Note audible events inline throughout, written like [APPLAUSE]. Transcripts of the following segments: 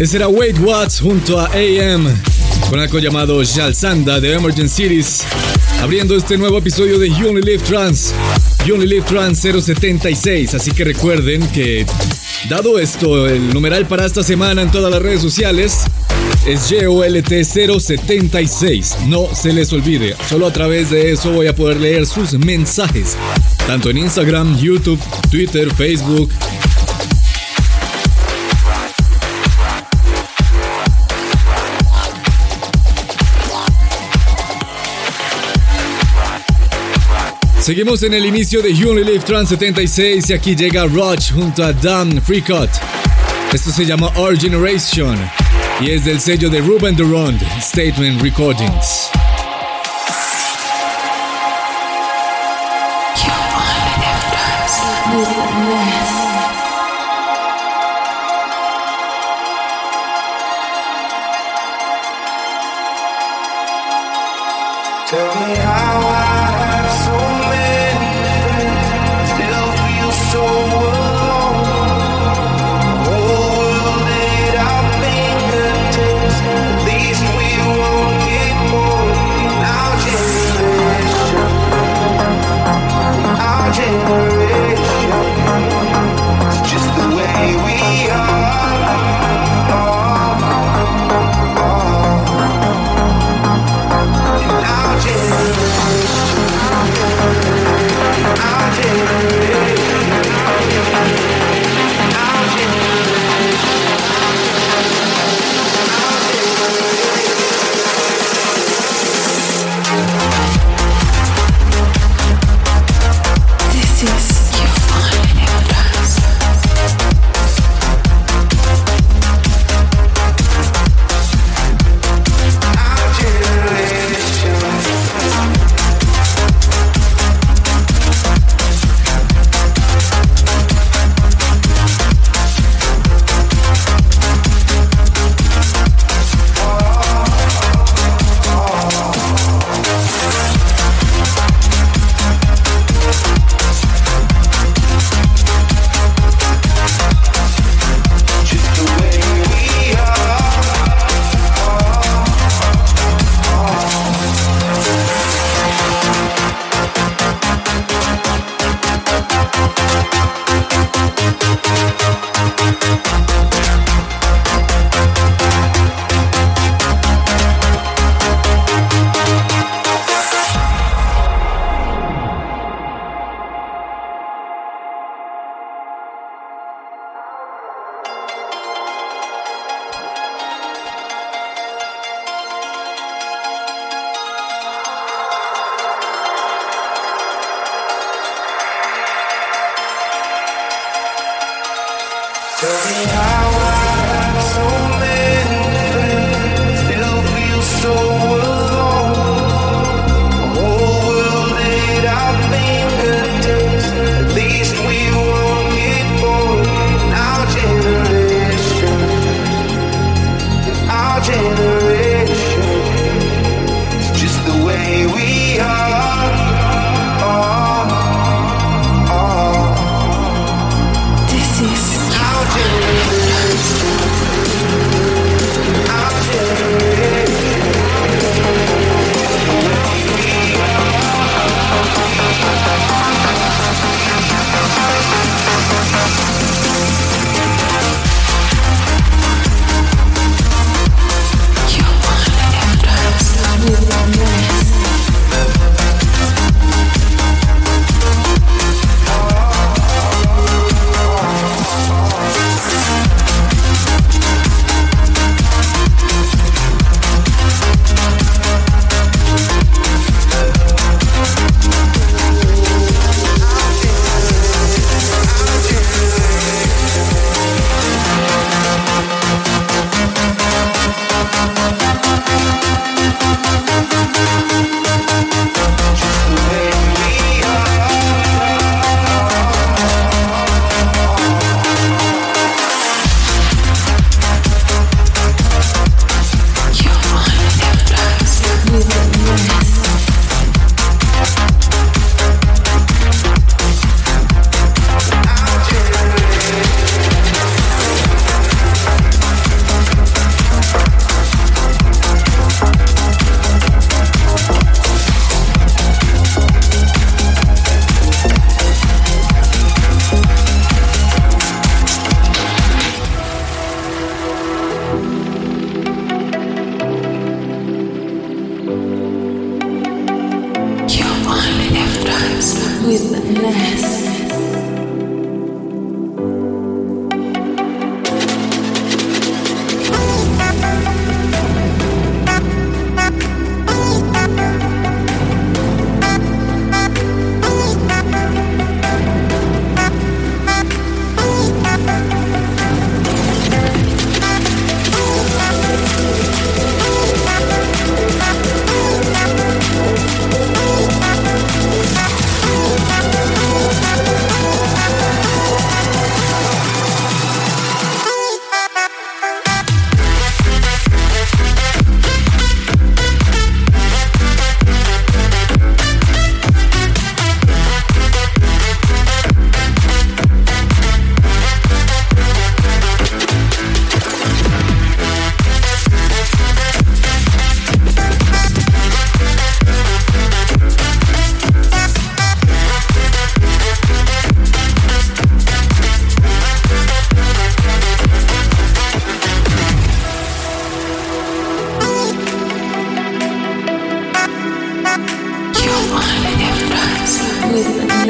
Ese era Wade Watts junto a AM con algo llamado Jalsanda de Emergency Cities, abriendo este nuevo episodio de You Only Live Trans, You Only Live Trans 076. Así que recuerden que, dado esto, el numeral para esta semana en todas las redes sociales es YOLT076. No se les olvide, solo a través de eso voy a poder leer sus mensajes, tanto en Instagram, YouTube, Twitter, Facebook Seguimos en el inicio de You Only Live Trans 76 y aquí llega Roach junto a Dan Freecott. Esto se llama Our Generation y es del sello de Ruben Durand, Statement Recordings.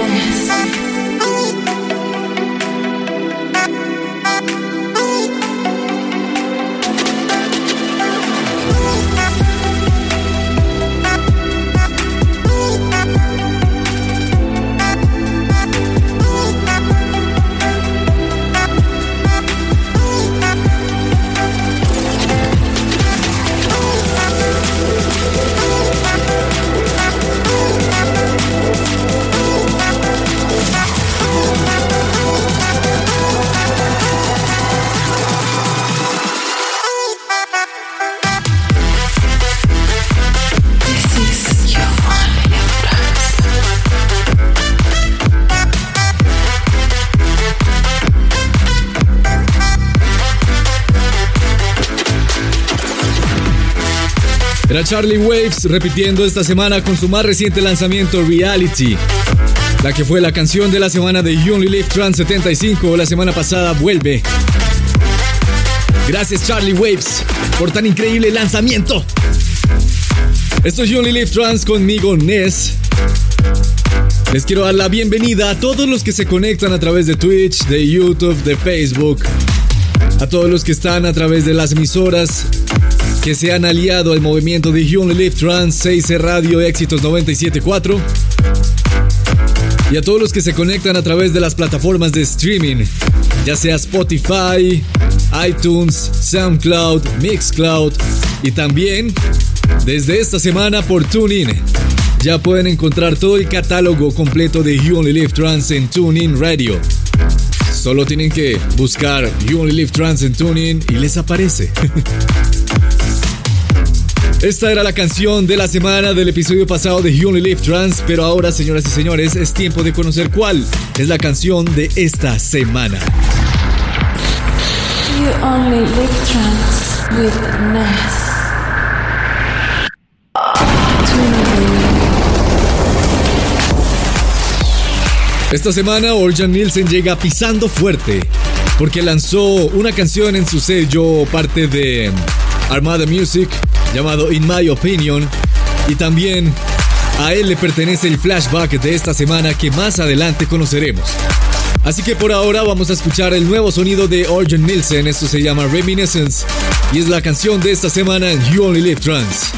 honest. Charlie Waves repitiendo esta semana con su más reciente lanzamiento Reality. La que fue la canción de la semana de You Only Trans 75 la semana pasada vuelve. Gracias Charlie Waves por tan increíble lanzamiento. Esto es You Only Trans conmigo Ness. Les quiero dar la bienvenida a todos los que se conectan a través de Twitch, de YouTube, de Facebook, a todos los que están a través de las emisoras que se han aliado al movimiento de You Only Live Trans 6 Radio Éxitos 974. Y a todos los que se conectan a través de las plataformas de streaming, ya sea Spotify, iTunes, SoundCloud, Mixcloud y también desde esta semana por TuneIn. Ya pueden encontrar todo el catálogo completo de You Only Live Trans en TuneIn Radio. Solo tienen que buscar You Only Live Trans en TuneIn y les aparece. [LAUGHS] Esta era la canción de la semana del episodio pasado de You Only Live Trans, pero ahora, señoras y señores, es tiempo de conocer cuál es la canción de esta semana. You only live trans with Ness. Esta semana Orjan Nielsen llega pisando fuerte porque lanzó una canción en su sello parte de Armada Music llamado In My Opinion y también a él le pertenece el flashback de esta semana que más adelante conoceremos. Así que por ahora vamos a escuchar el nuevo sonido de Orjan Nielsen, esto se llama Reminiscence y es la canción de esta semana en You Only Live Trans.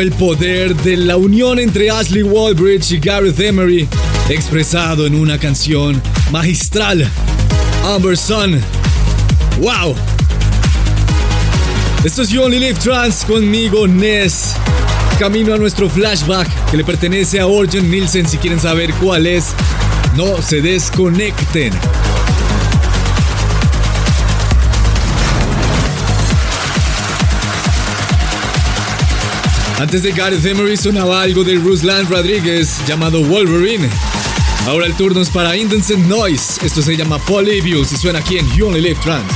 El poder de la unión entre Ashley Walbridge y Gareth Emery, expresado en una canción magistral, Amber Sun. ¡Wow! Esto es You Only Live Trans conmigo, Ness. Camino a nuestro flashback que le pertenece a Orjan Nielsen. Si quieren saber cuál es, no se desconecten. Antes de Gareth Emery sonaba algo de Ruslan Rodríguez llamado Wolverine. Ahora el turno es para Indecent Noise. Esto se llama Polybius y suena aquí en You Only Live Trans.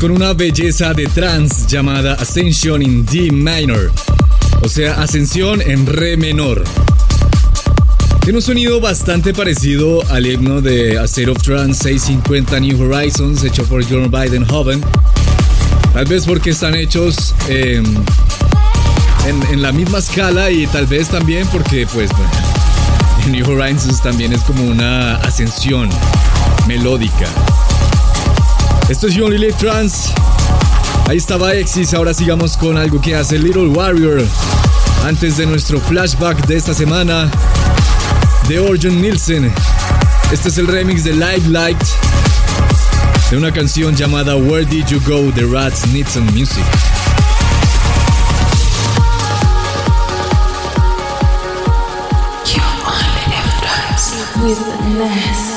Con una belleza de trance llamada Ascension in D minor, o sea, Ascensión en Re menor. Tiene un sonido bastante parecido al himno de A State of Trance 650 New Horizons hecho por John Hoven. Tal vez porque están hechos em, en, en, la misma escala y tal vez también porque, pues, [LAUGHS] New Horizons también es como una ascensión melódica. Esto es You Only Live Trans. Ahí estaba Exis, ahora sigamos con algo que hace Little Warrior. Antes de nuestro flashback de esta semana, de Orjon Nielsen. Este es el remix de Live Light de una canción llamada Where Did You Go? The Rats Need Some Music. with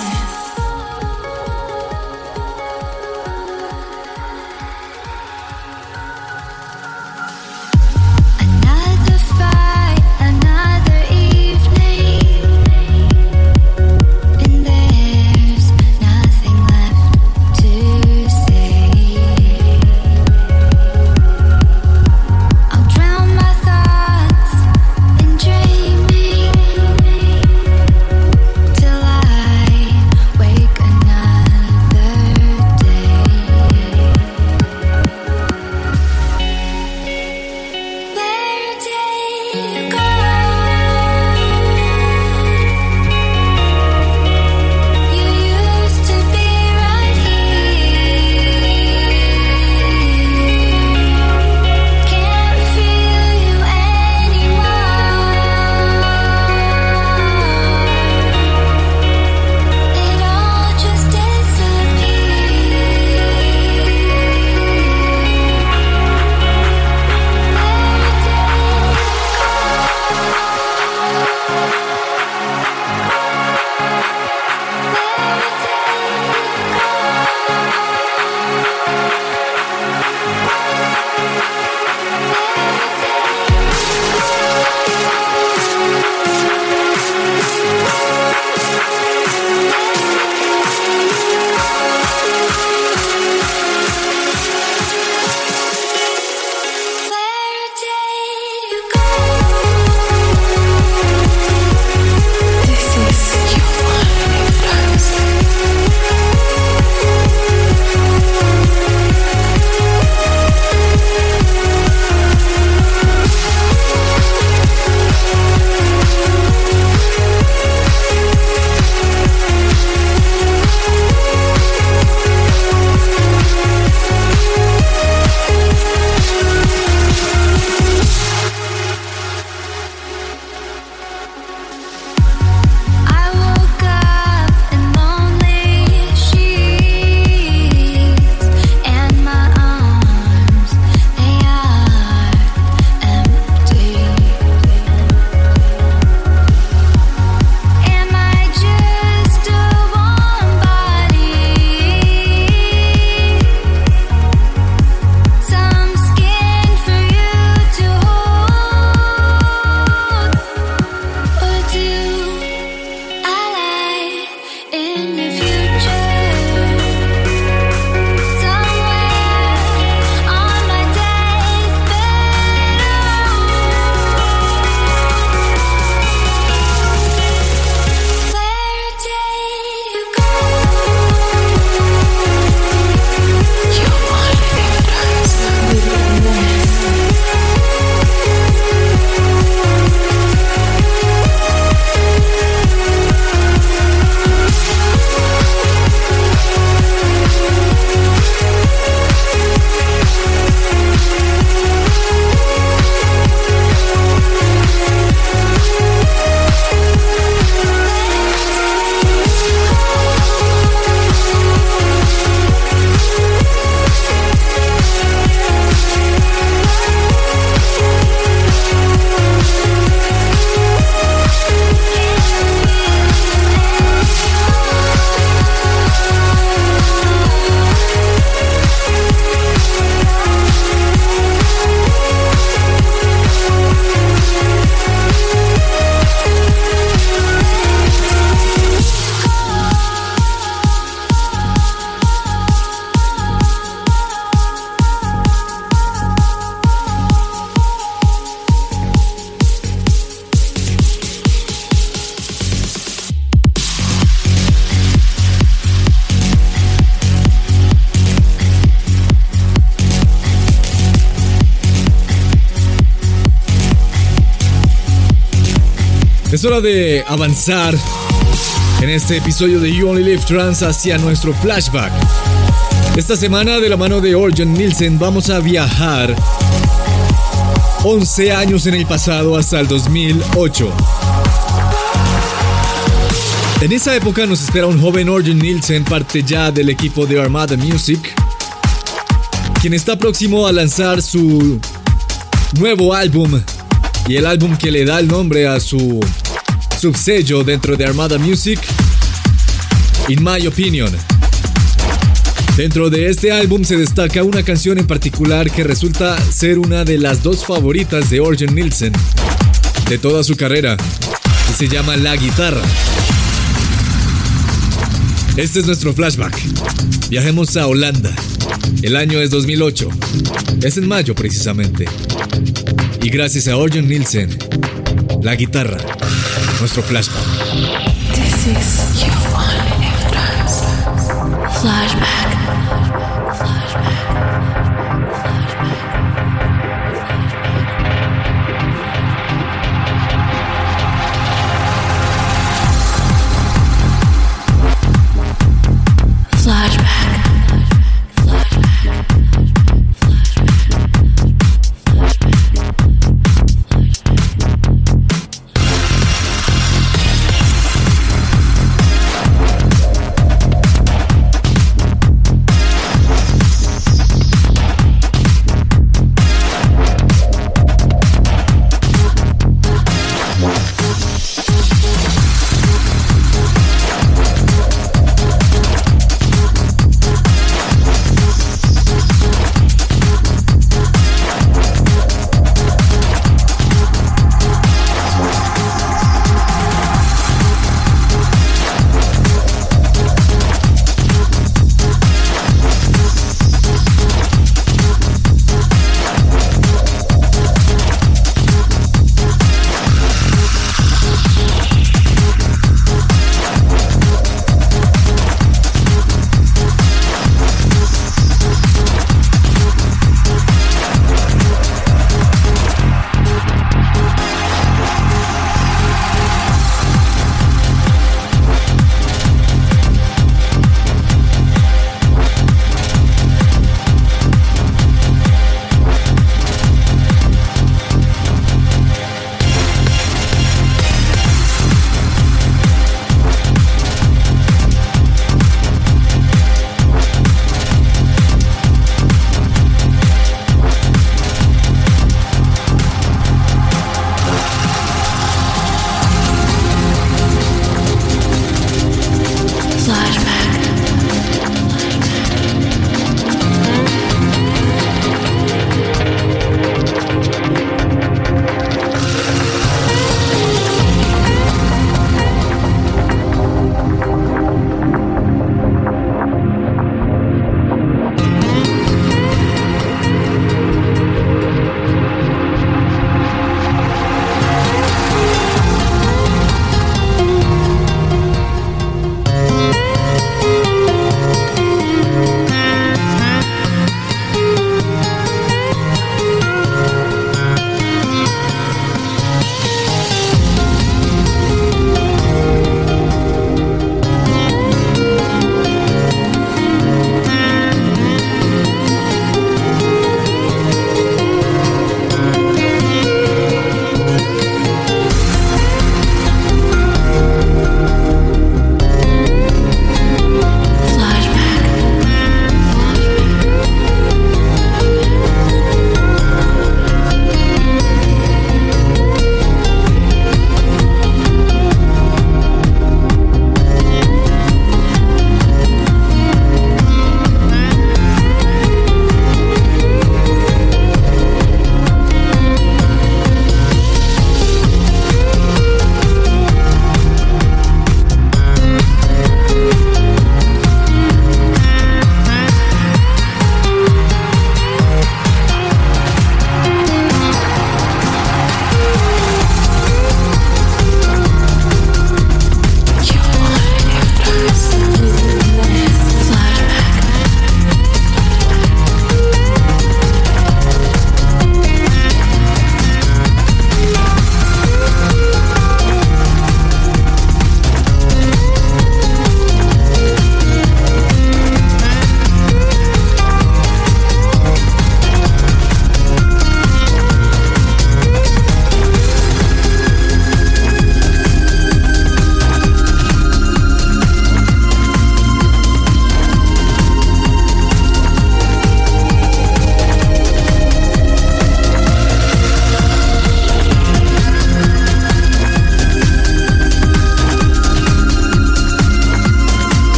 Es hora de avanzar en este episodio de You Only Live Trans hacia nuestro flashback. Esta semana, de la mano de Orjan Nielsen, vamos a viajar 11 años en el pasado hasta el 2008. En esa época nos espera un joven Orjan Nielsen, parte ya del equipo de Armada Music, quien está próximo a lanzar su nuevo álbum y el álbum que le da el nombre a su subsello dentro de Armada Music, In My Opinion. Dentro de este álbum se destaca una canción en particular que resulta ser una de las dos favoritas de Orgen Nielsen de toda su carrera y se llama La Guitarra. Este es nuestro flashback. Viajemos a Holanda. El año es 2008. Es en mayo precisamente. Y gracias a Orgen Nielsen, la guitarra nuestro flashback.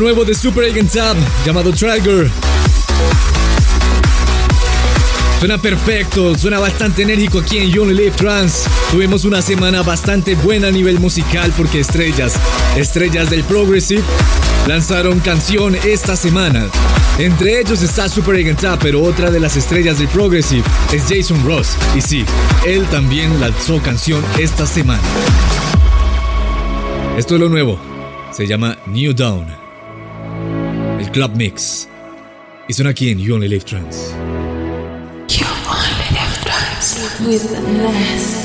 Nuevo de Super Agent Tab, llamado Trigger. Suena perfecto, suena bastante enérgico aquí en You Only Trans. Tuvimos una semana bastante buena a nivel musical porque estrellas, estrellas del Progressive, lanzaron canción esta semana. Entre ellos está Super Agent Tab, pero otra de las estrellas del Progressive es Jason Ross. Y sí, él también lanzó canción esta semana. Esto es lo nuevo, se llama New Dawn. Club Mix. Y suena aquí en You Only Live Trans. You only live trans with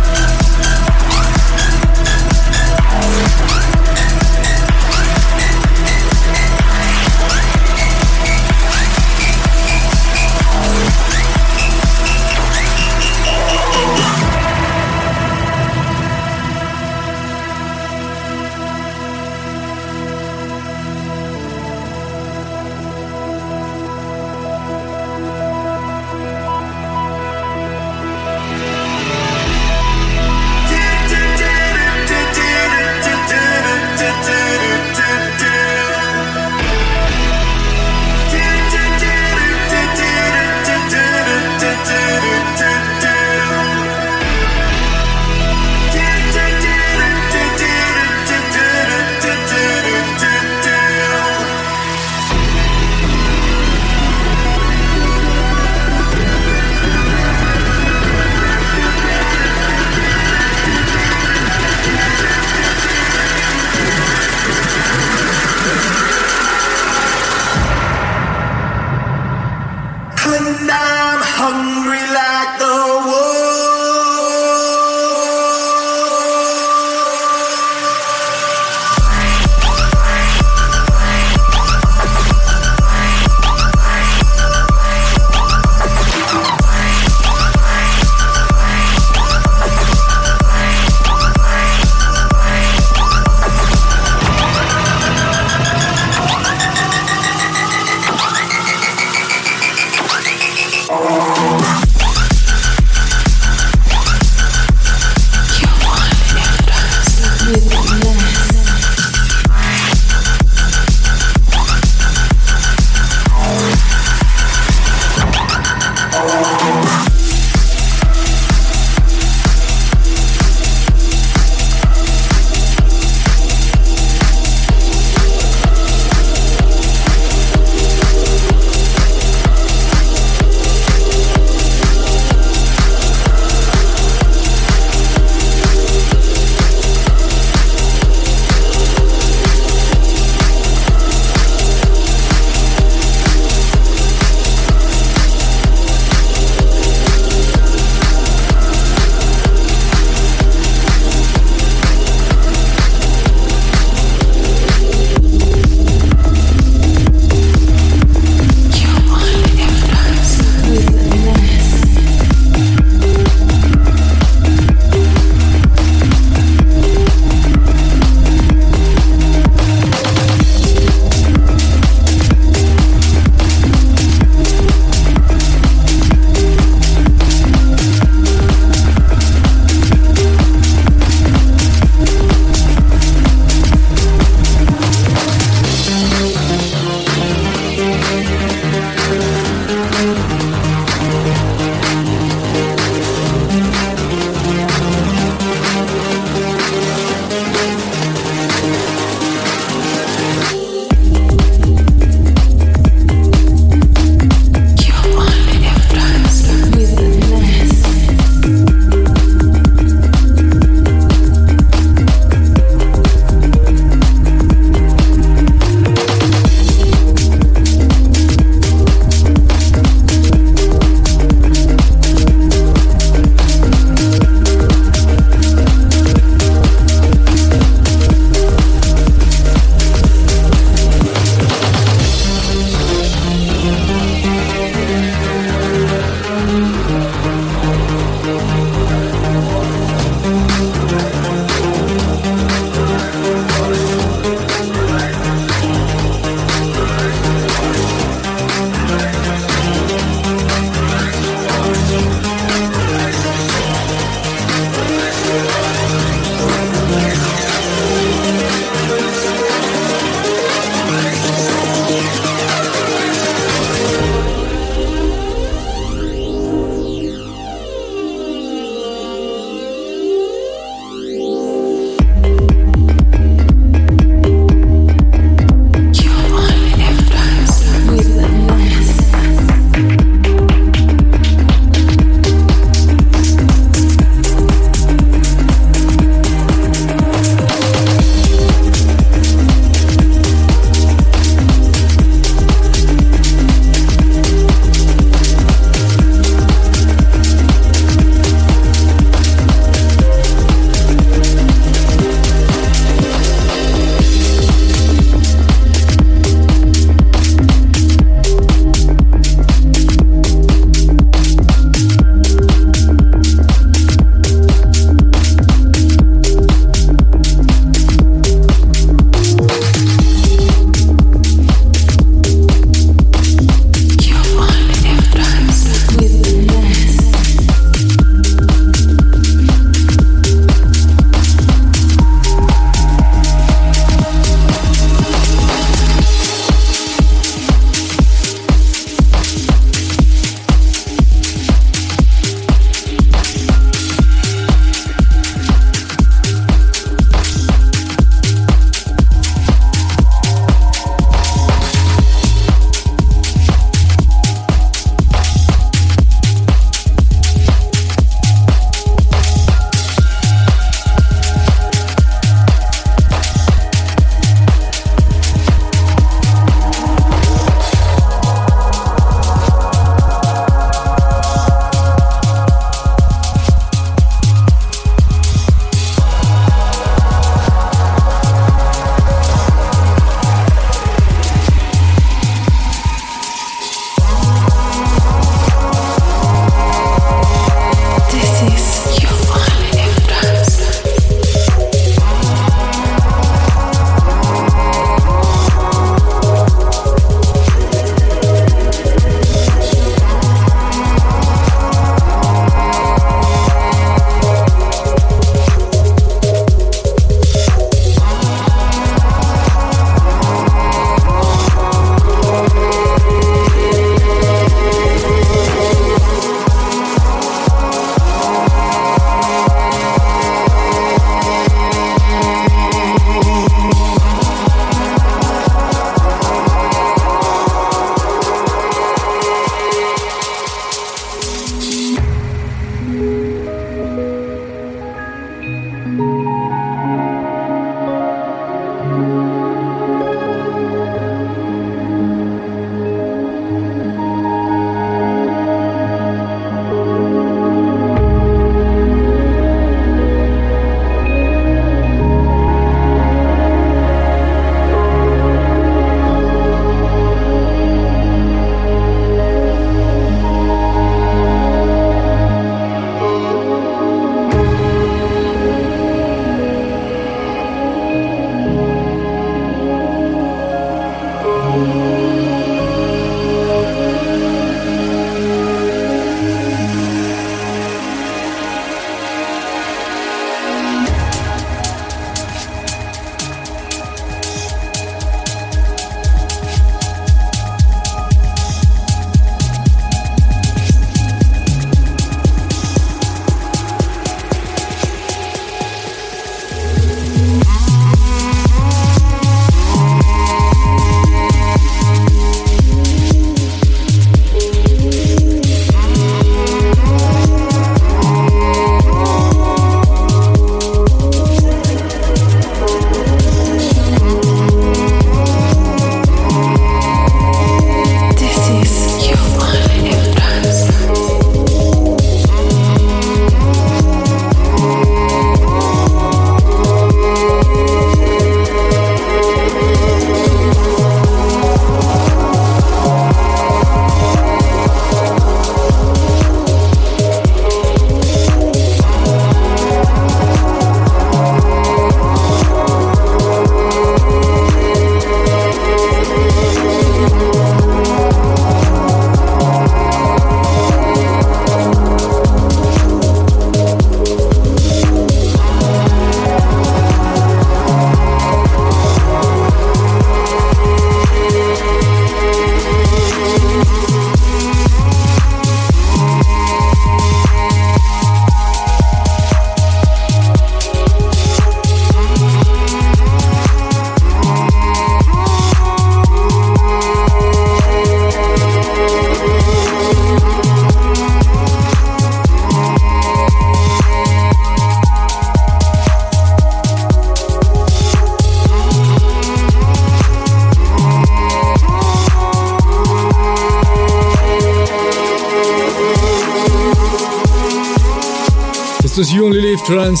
Trans,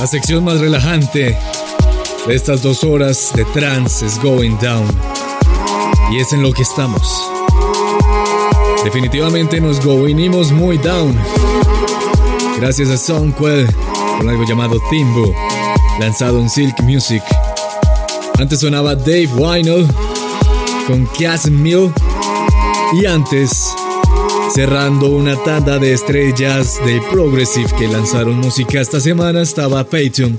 la sección más relajante de estas dos horas de trance es going down. Y es en lo que estamos. Definitivamente nos goinimos muy down. Gracias a Soundquell con algo llamado Timbo, lanzado en Silk Music. Antes sonaba Dave Winehouse con Cass Mill. Y antes Cerrando una tanda de estrellas de Progressive que lanzaron música esta semana estaba Fatum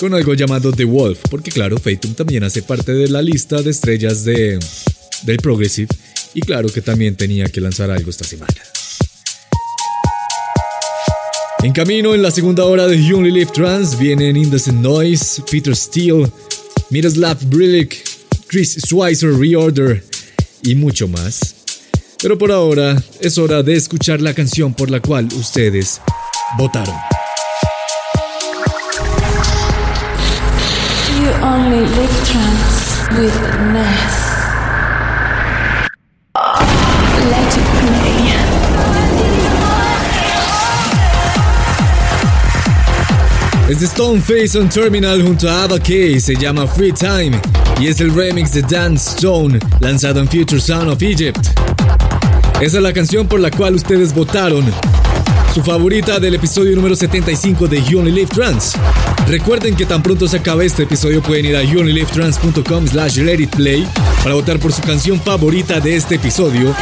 con algo llamado The Wolf, porque claro, Fatum también hace parte de la lista de estrellas de, del Progressive y claro que también tenía que lanzar algo esta semana. En camino en la segunda hora de You Only Live Trans vienen Indecent Noise, Peter Steele, Miroslav Brilik, Chris Schweizer Reorder y mucho más. Pero por ahora es hora de escuchar la canción por la cual ustedes votaron. You only live trance with Ness. Let it play. Es de Stoneface on Terminal junto a Ava K, se llama Free Time y es el remix de Dan Stone lanzado en Future Sound of Egypt. Esa es la canción por la cual ustedes votaron. Su favorita del episodio número 75 de You Only Live Trans. Recuerden que tan pronto se acabe este episodio pueden ir a youonlylivetrans.com slash play para votar por su canción favorita de este episodio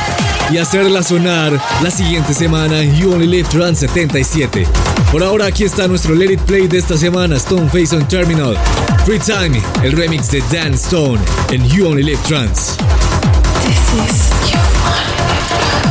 y hacerla sonar la siguiente semana en You Only Live Trans 77. Por ahora aquí está nuestro Let It Play de esta semana, Stoneface on Terminal. Free Time, el remix de Dan Stone en You Only Live Trans. This is Yeah.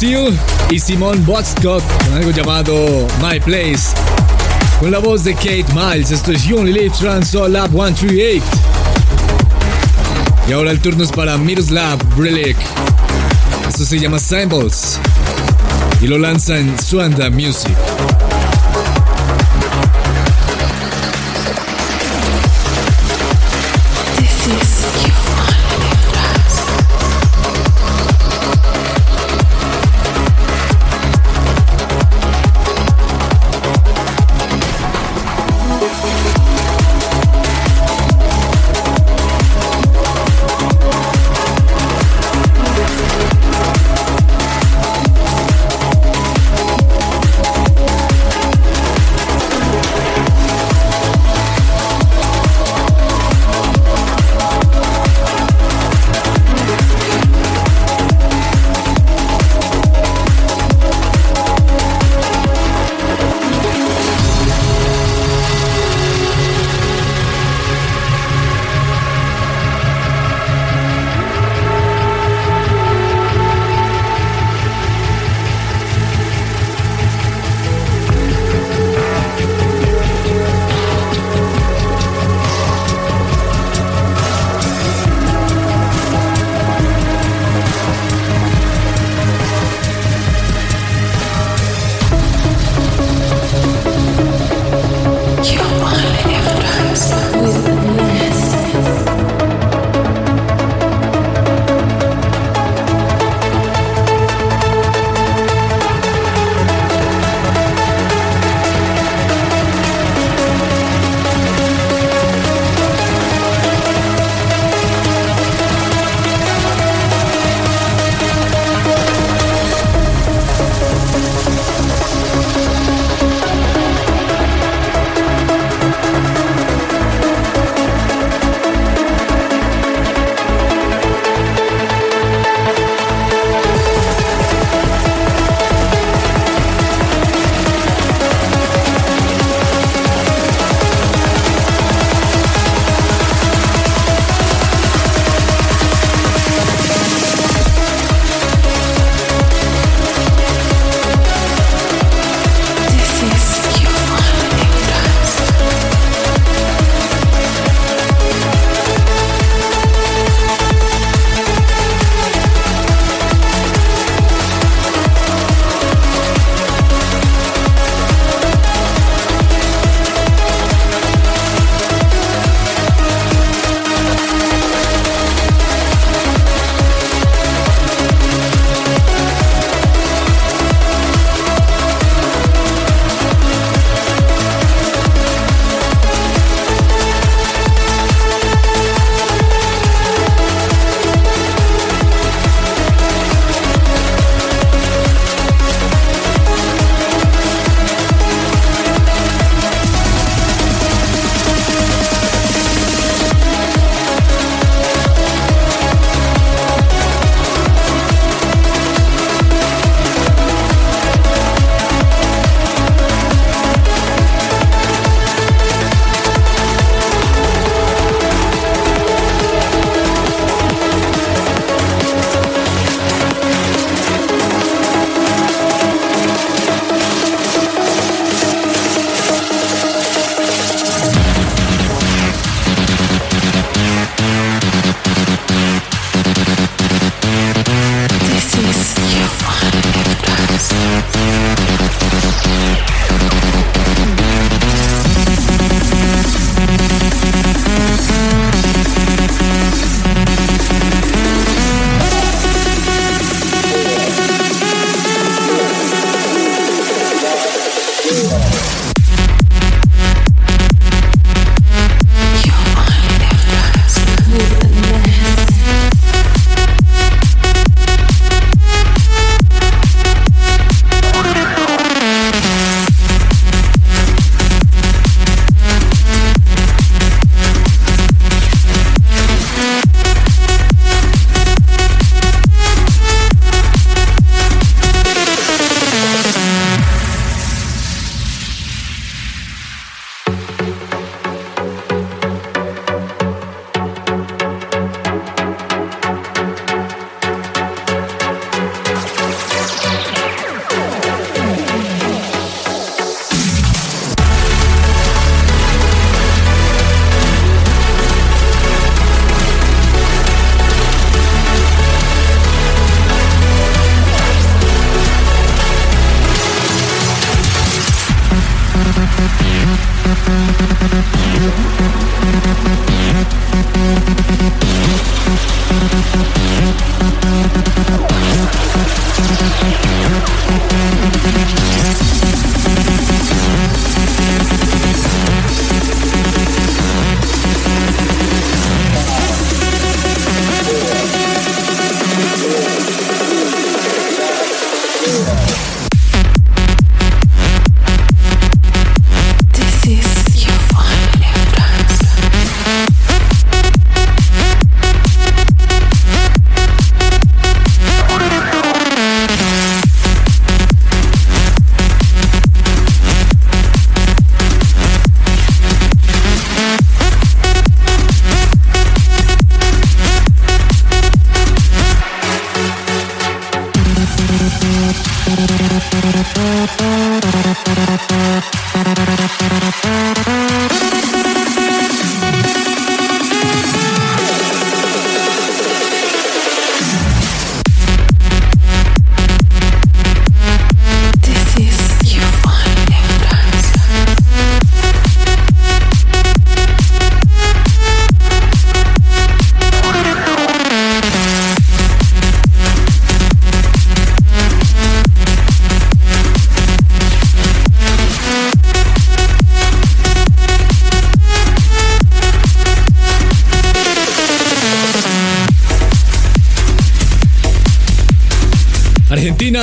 Steel y Simon Botscott con algo llamado My Place. Con la voz de Kate Miles, esto es You Only Live Trans Lab 138. Y ahora el turno es para Miroslav Brelik. Esto se llama Symbols y lo lanza en Suanda Music.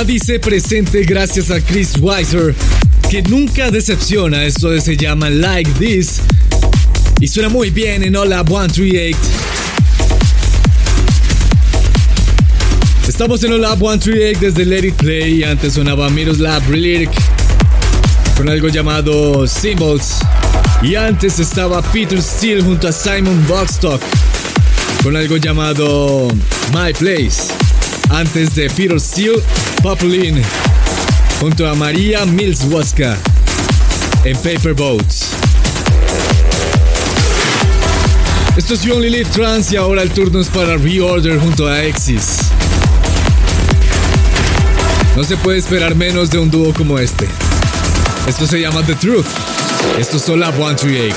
Dice presente gracias a Chris Weiser, que nunca decepciona. Esto se llama Like This y suena muy bien en Hola 138. Estamos en Hola 138 desde Let It Play antes sonaba Miroslav Relic con algo llamado Symbols. Y antes estaba Peter Steele junto a Simon Boxstock con algo llamado My Place. Antes de Peter Steele, Poplin junto a María Milswaska en Paper Boats. Esto es You Only Live Trans y ahora el turno es para Reorder junto a Exis. No se puede esperar menos de un dúo como este. Esto se llama The Truth. Esto es Sola 138.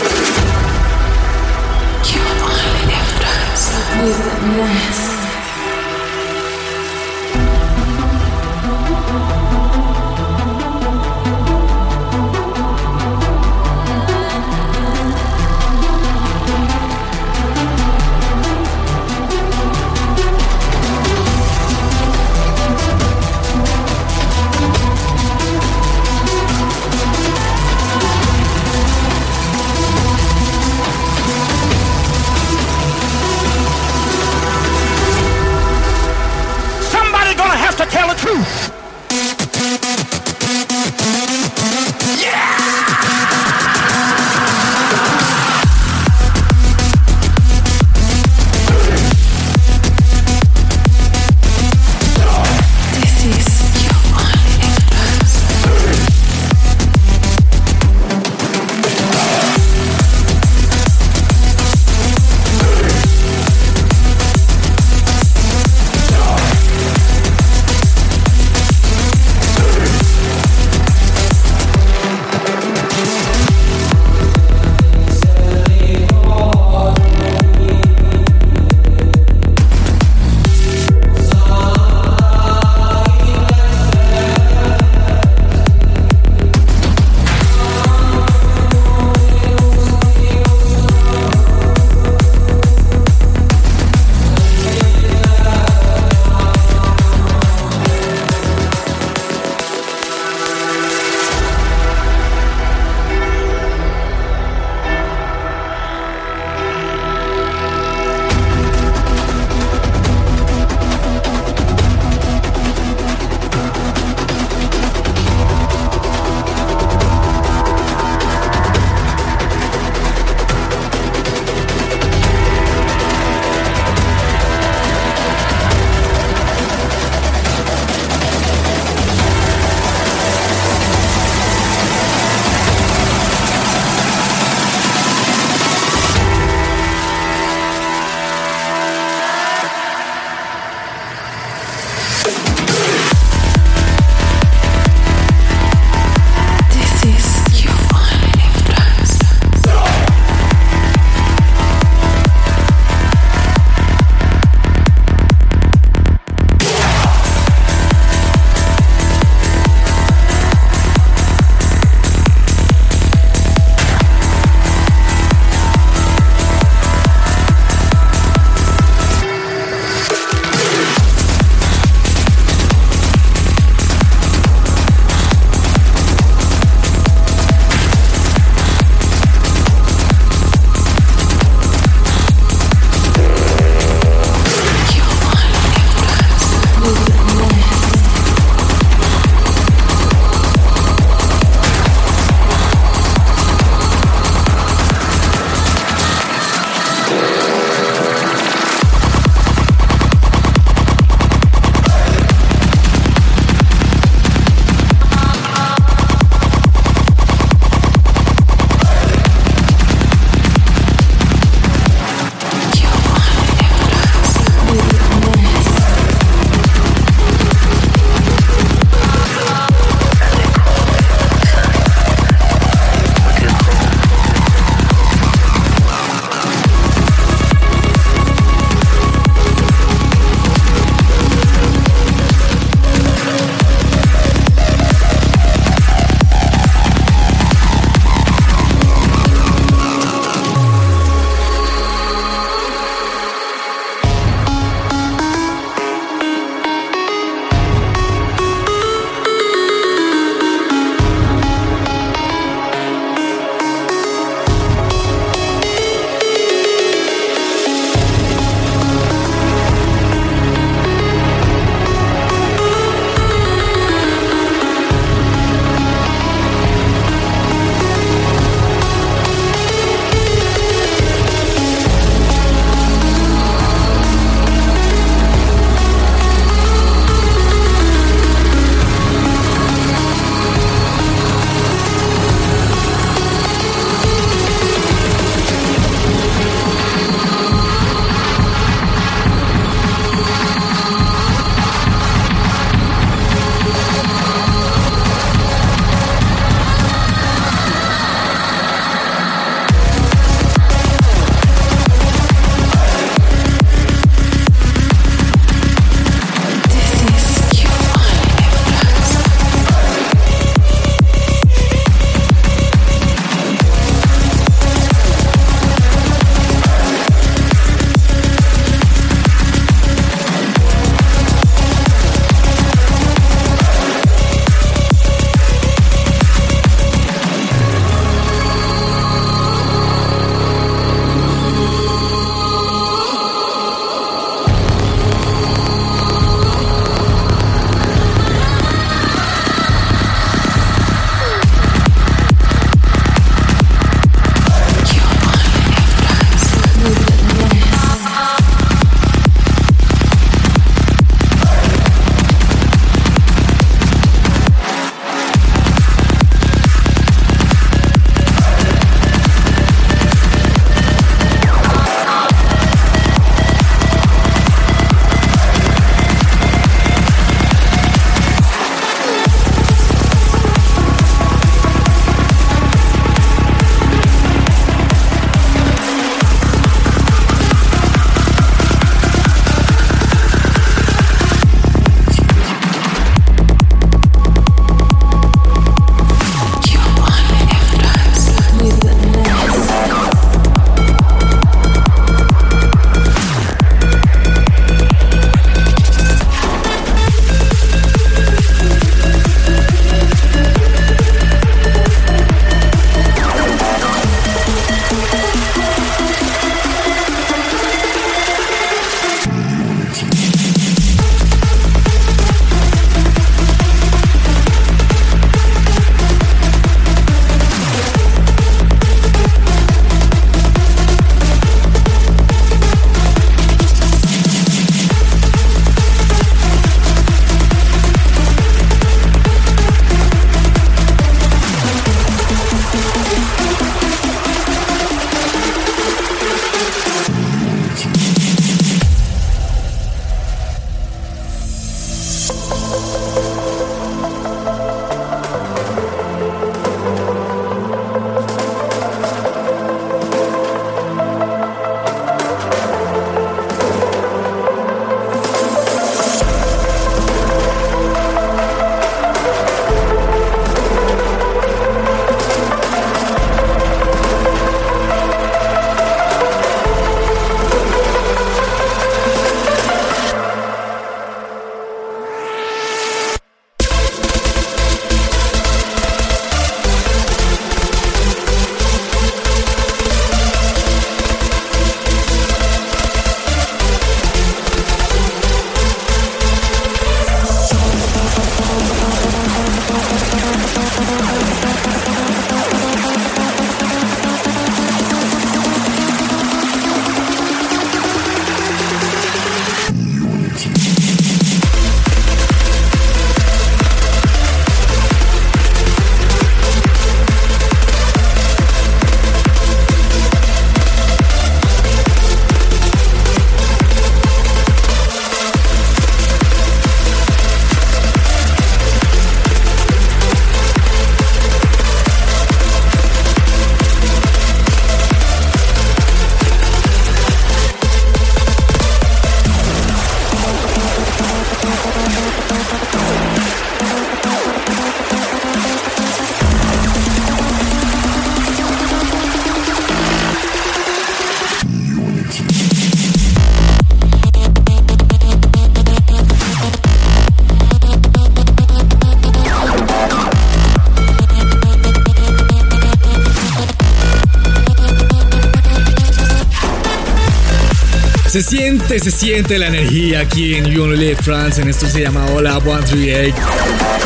Se siente, la energía aquí en You Trans. En esto se llama Hola 138.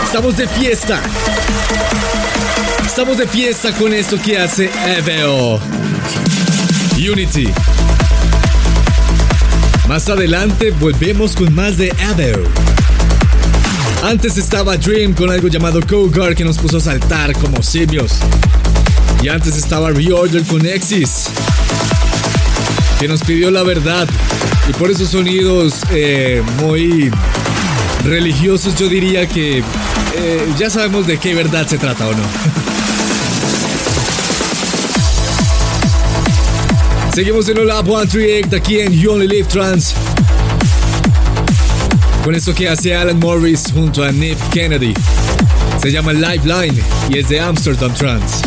Estamos de fiesta. Estamos de fiesta con esto que hace EVO. Unity. Más adelante volvemos con más de EVO. Antes estaba Dream con algo llamado Cougar que nos puso a saltar como simios. Y antes estaba Reorder con Exis que nos pidió la verdad. Y por esos sonidos eh, muy religiosos yo diría que eh, ya sabemos de qué verdad se trata o no. [LAUGHS] Seguimos en Lab 138 aquí en You Only Live Trans. Con esto que hace Alan Morris junto a Nick Kennedy. Se llama Lifeline y es de Amsterdam Trans.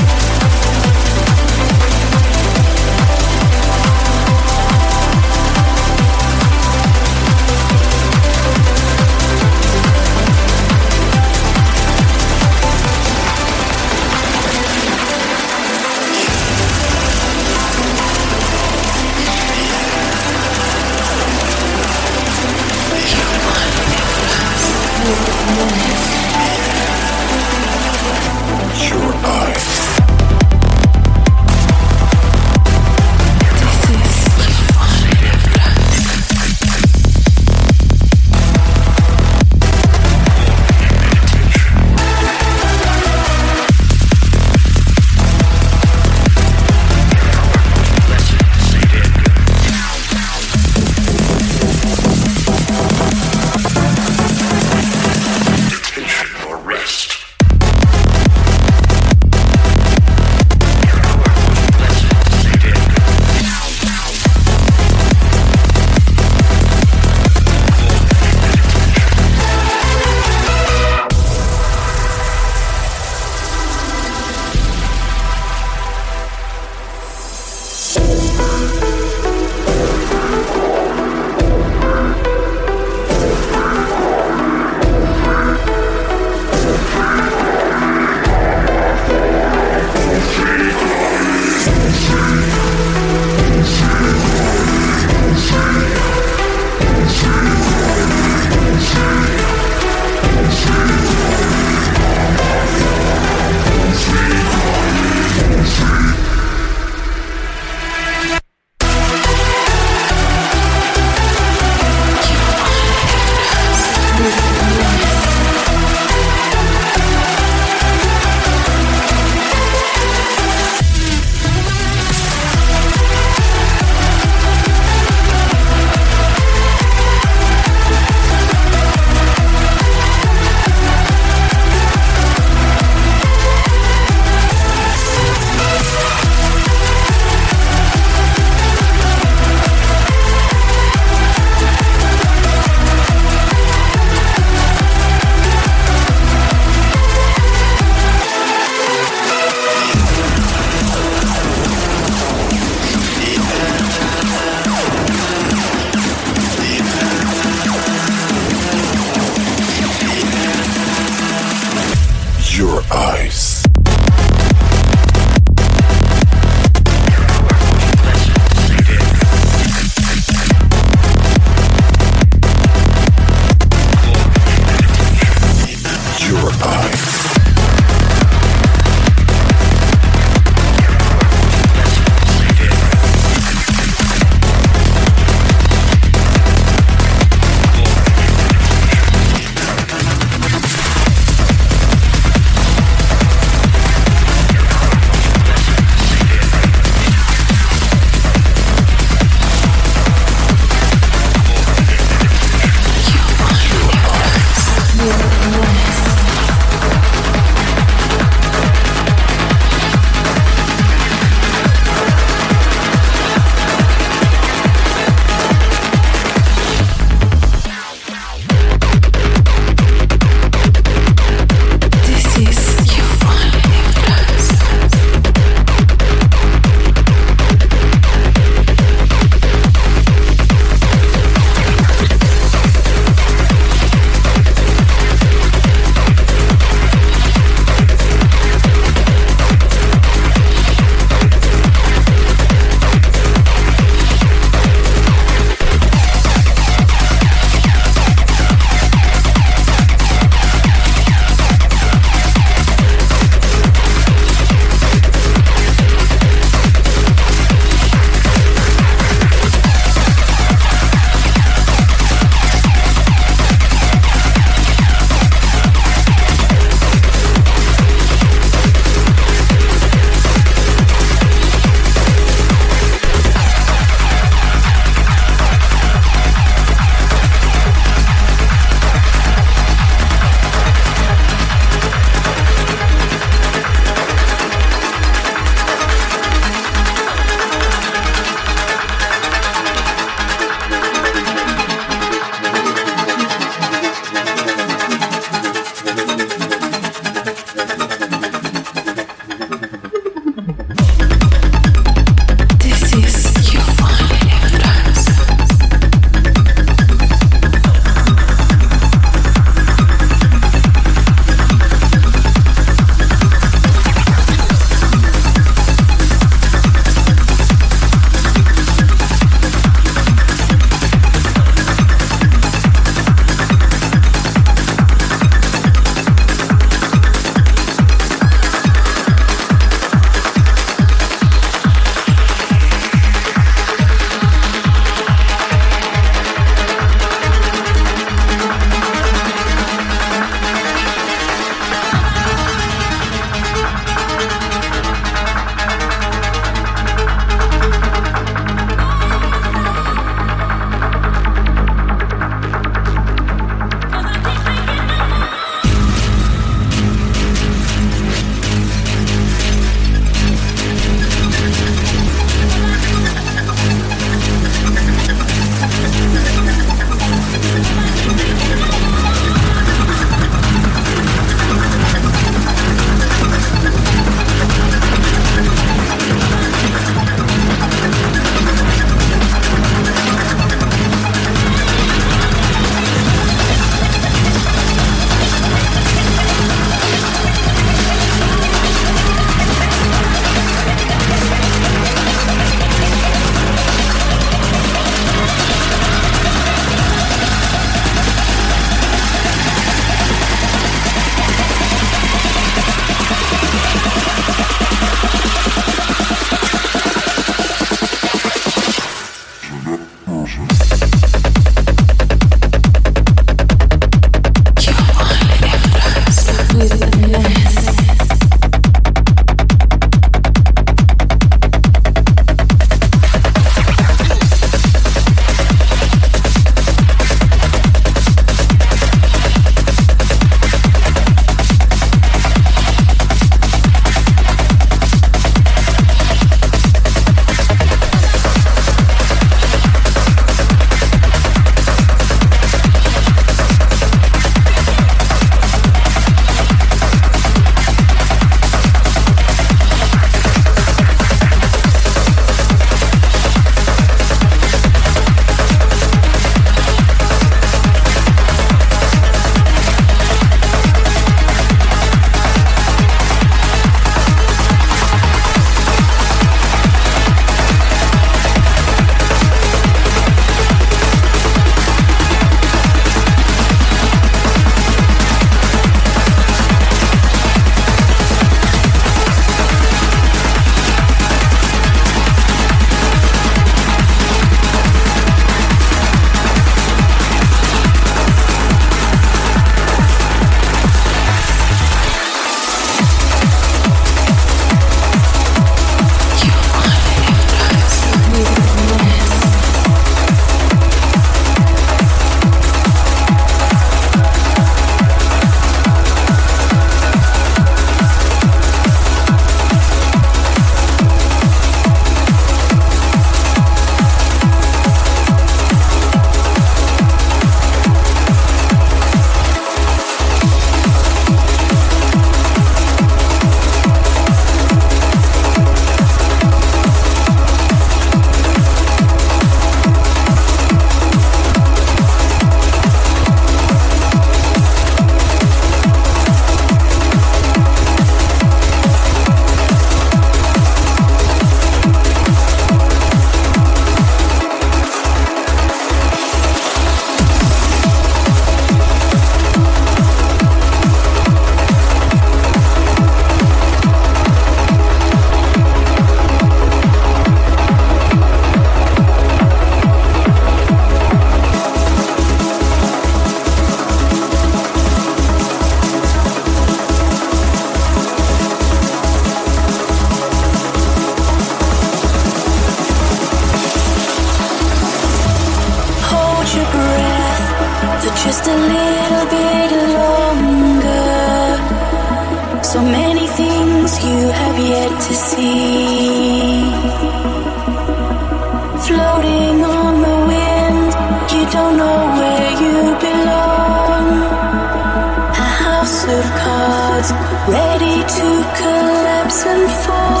Of cards, ready to collapse and fall.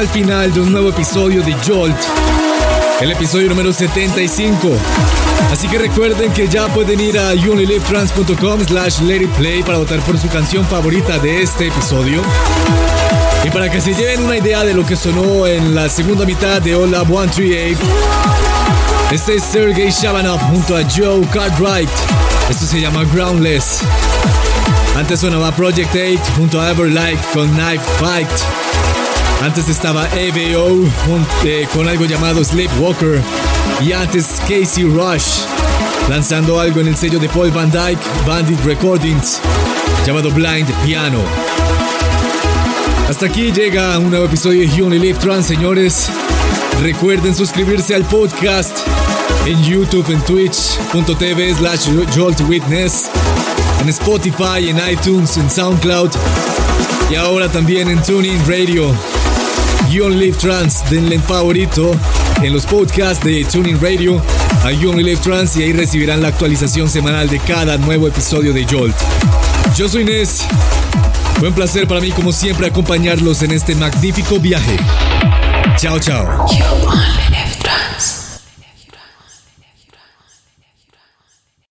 Al final de un nuevo episodio de Jolt, el episodio número 75. Así que recuerden que ya pueden ir a youonlylivetrans.com slash play para votar por su canción favorita de este episodio. Y para que se lleven una idea de lo que sonó en la segunda mitad de Up 138, este es Sergey Shabanov junto a Joe Cartwright. Esto se llama Groundless. Antes sonaba Project 8 junto a Everlike con Knife Fight. Antes estaba ABO jun- eh, con algo llamado Sleepwalker. Y antes Casey Rush lanzando algo en el sello de Paul Van Dyke, Bandit Recordings, llamado Blind Piano. Hasta aquí llega un nuevo episodio de You Live Trans, señores. Recuerden suscribirse al podcast en YouTube, en twitch.tv slash Jolt Witness, en Spotify, en iTunes, en SoundCloud y ahora también en TuneIn Radio. You Live Trans, denle en favorito en los podcasts de TuneIn Radio a You Live Trans y ahí recibirán la actualización semanal de cada nuevo episodio de Jolt. Yo soy Nes. Fue un placer para mí como siempre acompañarlos en este magnífico viaje. Chao, chao.